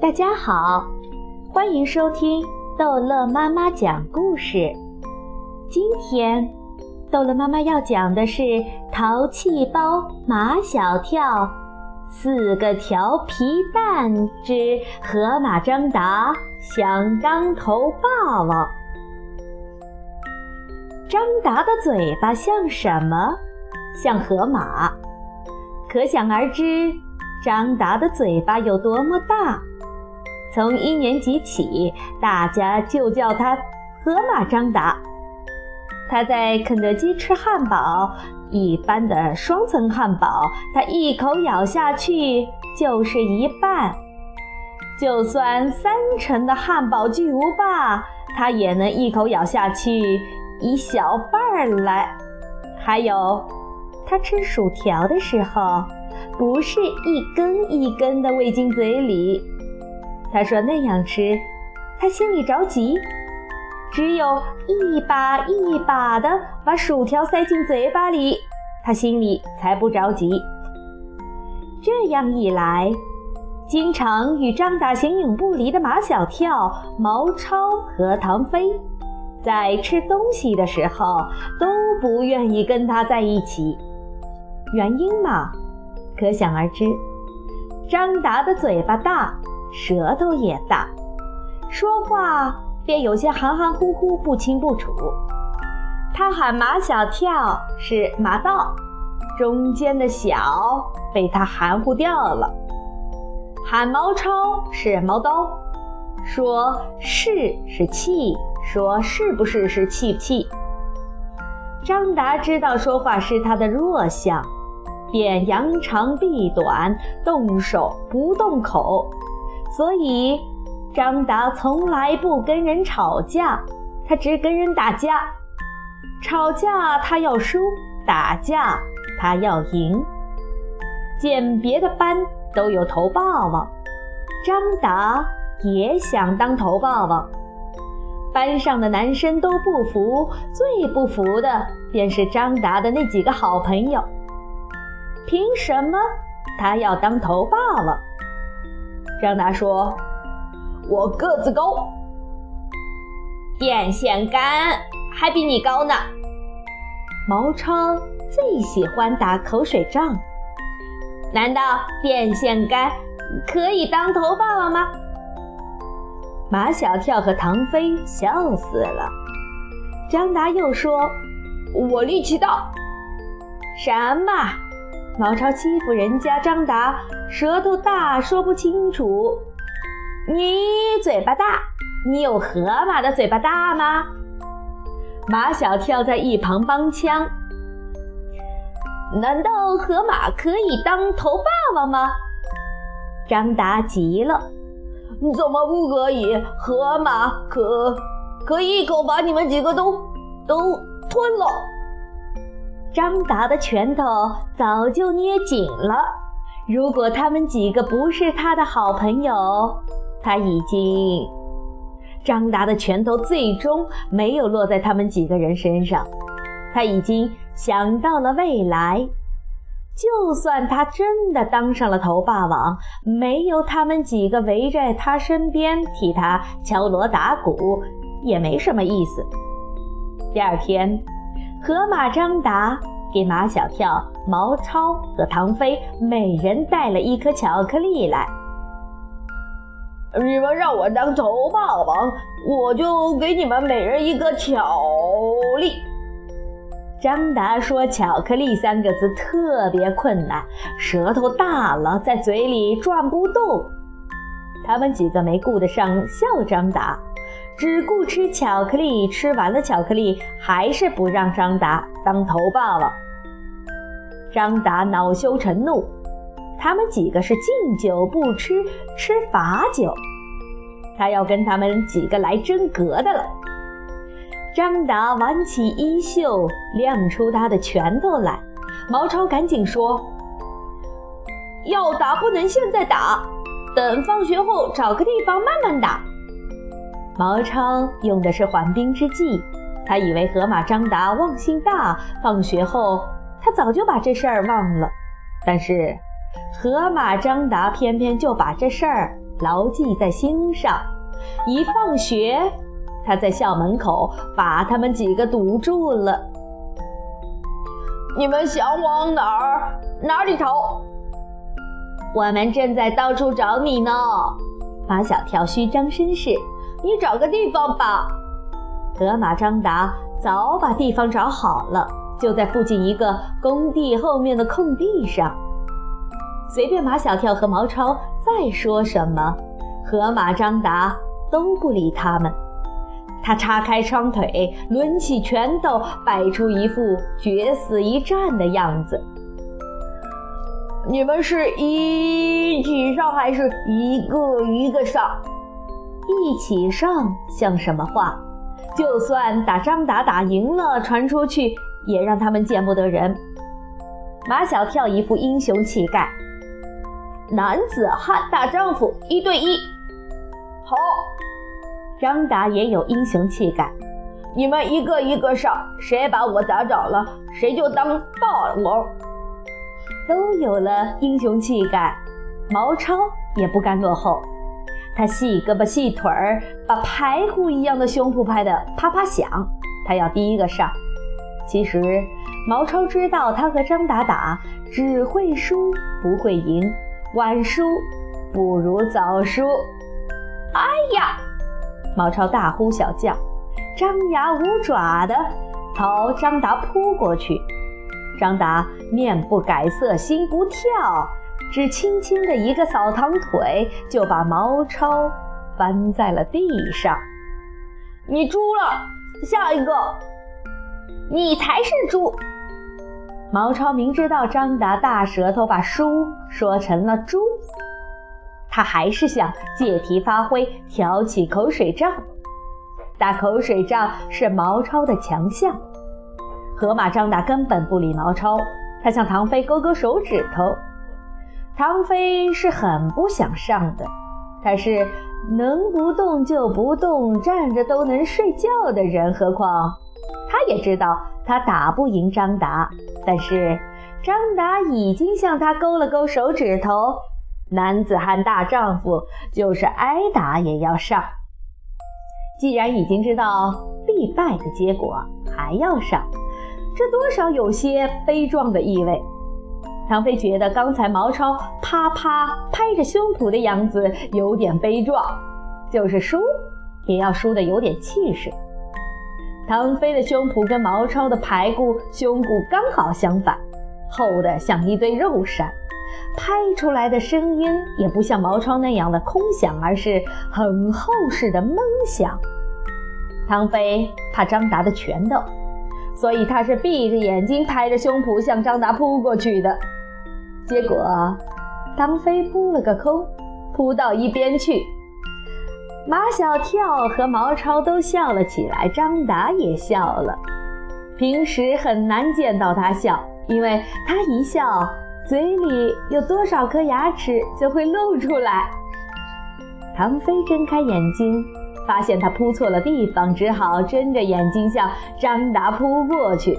大家好，欢迎收听逗乐妈妈讲故事。今天，逗乐妈妈要讲的是《淘气包马小跳四个调皮蛋之河马张达想当头霸王》。张达的嘴巴像什么？像河马。可想而知，张达的嘴巴有多么大。从一年级起，大家就叫他“河马张达”。他在肯德基吃汉堡，一般的双层汉堡，他一口咬下去就是一半；就算三层的汉堡巨无霸，他也能一口咬下去一小半儿来。还有，他吃薯条的时候，不是一根一根的喂进嘴里。他说：“那样吃，他心里着急。只有一把一把的把薯条塞进嘴巴里，他心里才不着急。这样一来，经常与张达形影不离的马小跳、毛超和唐飞，在吃东西的时候都不愿意跟他在一起。原因嘛，可想而知。张达的嘴巴大。”舌头也大，说话便有些含含糊糊、不清不楚。他喊马小跳是马道，中间的小被他含糊掉了；喊毛超是毛刀，说是是气，说是不是是气不气。张达知道说话是他的弱项，便扬长避短，动手不动口。所以，张达从来不跟人吵架，他只跟人打架。吵架他要输，打架他要赢。见别的班都有头霸王，张达也想当头霸王。班上的男生都不服，最不服的便是张达的那几个好朋友。凭什么他要当头霸王？张达说：“我个子高，电线杆还比你高呢。”毛超最喜欢打口水仗。难道电线杆可以当头爸爸吗？马小跳和唐飞笑死了。张达又说：“我力气大。”什么？毛超欺负人家张达，舌头大说不清楚。你嘴巴大，你有河马的嘴巴大吗？马小跳在一旁帮腔。难道河马可以当头霸王吗？张达急了，怎么不可以？河马可可一口把你们几个都都吞了。张达的拳头早就捏紧了。如果他们几个不是他的好朋友，他已经……张达的拳头最终没有落在他们几个人身上。他已经想到了未来。就算他真的当上了头霸王，没有他们几个围在他身边替他敲锣打鼓，也没什么意思。第二天。河马张达给马小跳、毛超和唐飞每人带了一颗巧克力来。你们让我当头霸王，我就给你们每人一个巧力。张达说：“巧克力三个字特别困难，舌头大了，在嘴里转不动。”他们几个没顾得上笑张达。只顾吃巧克力，吃完了巧克力还是不让张达当头霸王。张达恼羞成怒，他们几个是敬酒不吃吃罚酒，他要跟他们几个来真格的了。张达挽起衣袖，亮出他的拳头来。毛超赶紧说：“要打不能现在打，等放学后找个地方慢慢打。”毛超用的是缓兵之计，他以为河马张达忘性大，放学后他早就把这事儿忘了。但是河马张达偏偏就把这事儿牢记在心上。一放学，他在校门口把他们几个堵住了。你们想往哪儿？哪里逃？我们正在到处找你呢。马小跳虚张声势：“你找个地方吧。”河马张达早把地方找好了，就在附近一个工地后面的空地上。随便马小跳和毛超再说什么，河马张达都不理他们。他叉开双腿，抡起拳头，摆出一副决死一战的样子。你们是一起上还是一个一个上？一起上像什么话？就算打张达打赢了，传出去也让他们见不得人。马小跳一副英雄气概，男子汉大丈夫，一对一。好，张达也有英雄气概。你们一个一个上，谁把我打倒了，谁就当大王。都有了英雄气概，毛超也不甘落后。他细胳膊细腿儿，把排骨一样的胸脯拍得啪啪响。他要第一个上。其实毛超知道，他和张达打只会输不会赢，晚输不如早输。哎呀！毛超大呼小叫，张牙舞爪的朝张达扑过去。张达面不改色，心不跳。只轻轻的一个扫堂腿，就把毛超翻在了地上。你猪了，下一个，你才是猪。毛超明知道张达大舌头把书说成了猪，他还是想借题发挥，挑起口水仗。打口水仗是毛超的强项。河马张达根本不理毛超，他向唐飞勾勾手指头。唐飞是很不想上的，他是能不动就不动，站着都能睡觉的人。何况他也知道他打不赢张达，但是张达已经向他勾了勾手指头。男子汉大丈夫，就是挨打也要上。既然已经知道必败的结果，还要上，这多少有些悲壮的意味。唐飞觉得刚才毛超啪啪拍着胸脯的样子有点悲壮，就是输也要输得有点气势。唐飞的胸脯跟毛超的排骨胸骨刚好相反，厚的像一堆肉山，拍出来的声音也不像毛超那样的空响，而是很厚实的闷响。唐飞怕张达的拳头，所以他是闭着眼睛拍着胸脯向张达扑过去的。结果，唐飞扑了个空，扑到一边去。马小跳和毛超都笑了起来，张达也笑了。平时很难见到他笑，因为他一笑，嘴里有多少颗牙齿就会露出来。唐飞睁开眼睛，发现他扑错了地方，只好睁着眼睛向张达扑过去。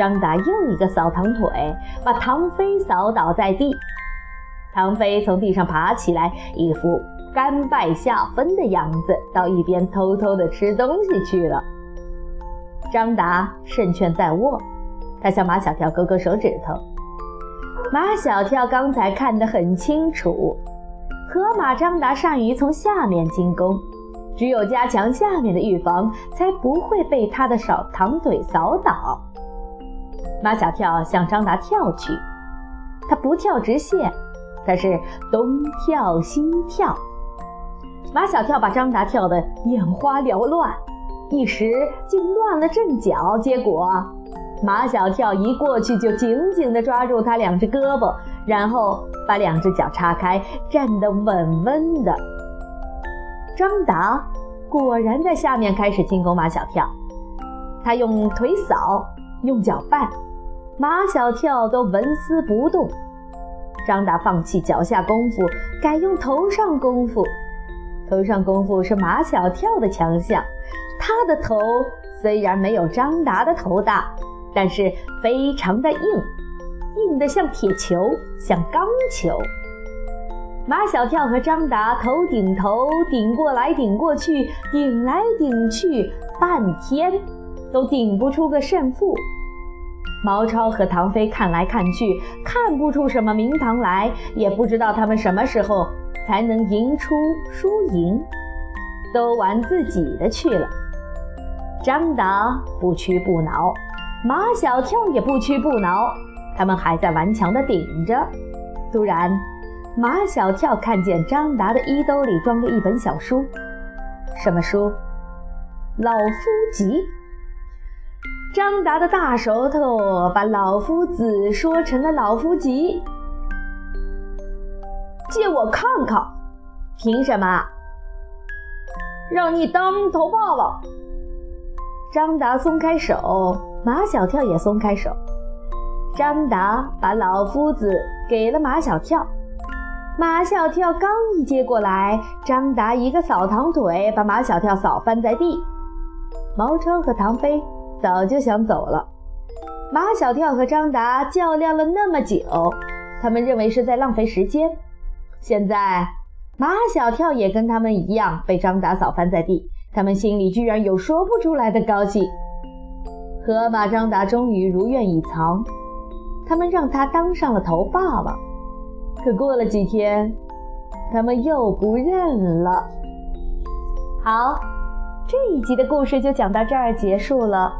张达又一个扫堂腿，把唐飞扫倒在地。唐飞从地上爬起来，一副甘拜下风的样子，到一边偷偷的吃东西去了。张达胜券在握，他向马小跳勾勾手指头。马小跳刚才看得很清楚，河马张达善于从下面进攻，只有加强下面的预防，才不会被他的扫堂腿扫倒。马小跳向张达跳去，他不跳直线，他是东跳西跳。马小跳把张达跳得眼花缭乱，一时竟乱了阵脚。结果马小跳一过去就紧紧地抓住他两只胳膊，然后把两只脚叉开，站得稳稳的。张达果然在下面开始进攻马小跳，他用腿扫，用脚绊。马小跳都纹丝不动，张达放弃脚下功夫，改用头上功夫。头上功夫是马小跳的强项，他的头虽然没有张达的头大，但是非常的硬，硬得像铁球，像钢球。马小跳和张达头顶头顶过来顶过去，顶来顶去，半天都顶不出个胜负。毛超和唐飞看来看去，看不出什么名堂来，也不知道他们什么时候才能赢出输赢，都玩自己的去了。张达不屈不挠，马小跳也不屈不挠，他们还在顽强地顶着。突然，马小跳看见张达的衣兜里装着一本小书，什么书？《老夫集》。张达的大舌头把老夫子说成了老夫集。借我看看，凭什么？让你当头爸爸。张达松开手，马小跳也松开手。张达把老夫子给了马小跳，马小跳刚一接过来，张达一个扫堂腿，把马小跳扫翻在地。毛超和唐飞早就想走了。马小跳和张达较量了那么久，他们认为是在浪费时间。现在马小跳也跟他们一样被张达扫翻在地。他们心里居然有说不出来的高兴。河马张达终于如愿以偿，他们让他当上了头爸爸。可过了几天，他们又不认了。好，这一集的故事就讲到这儿结束了。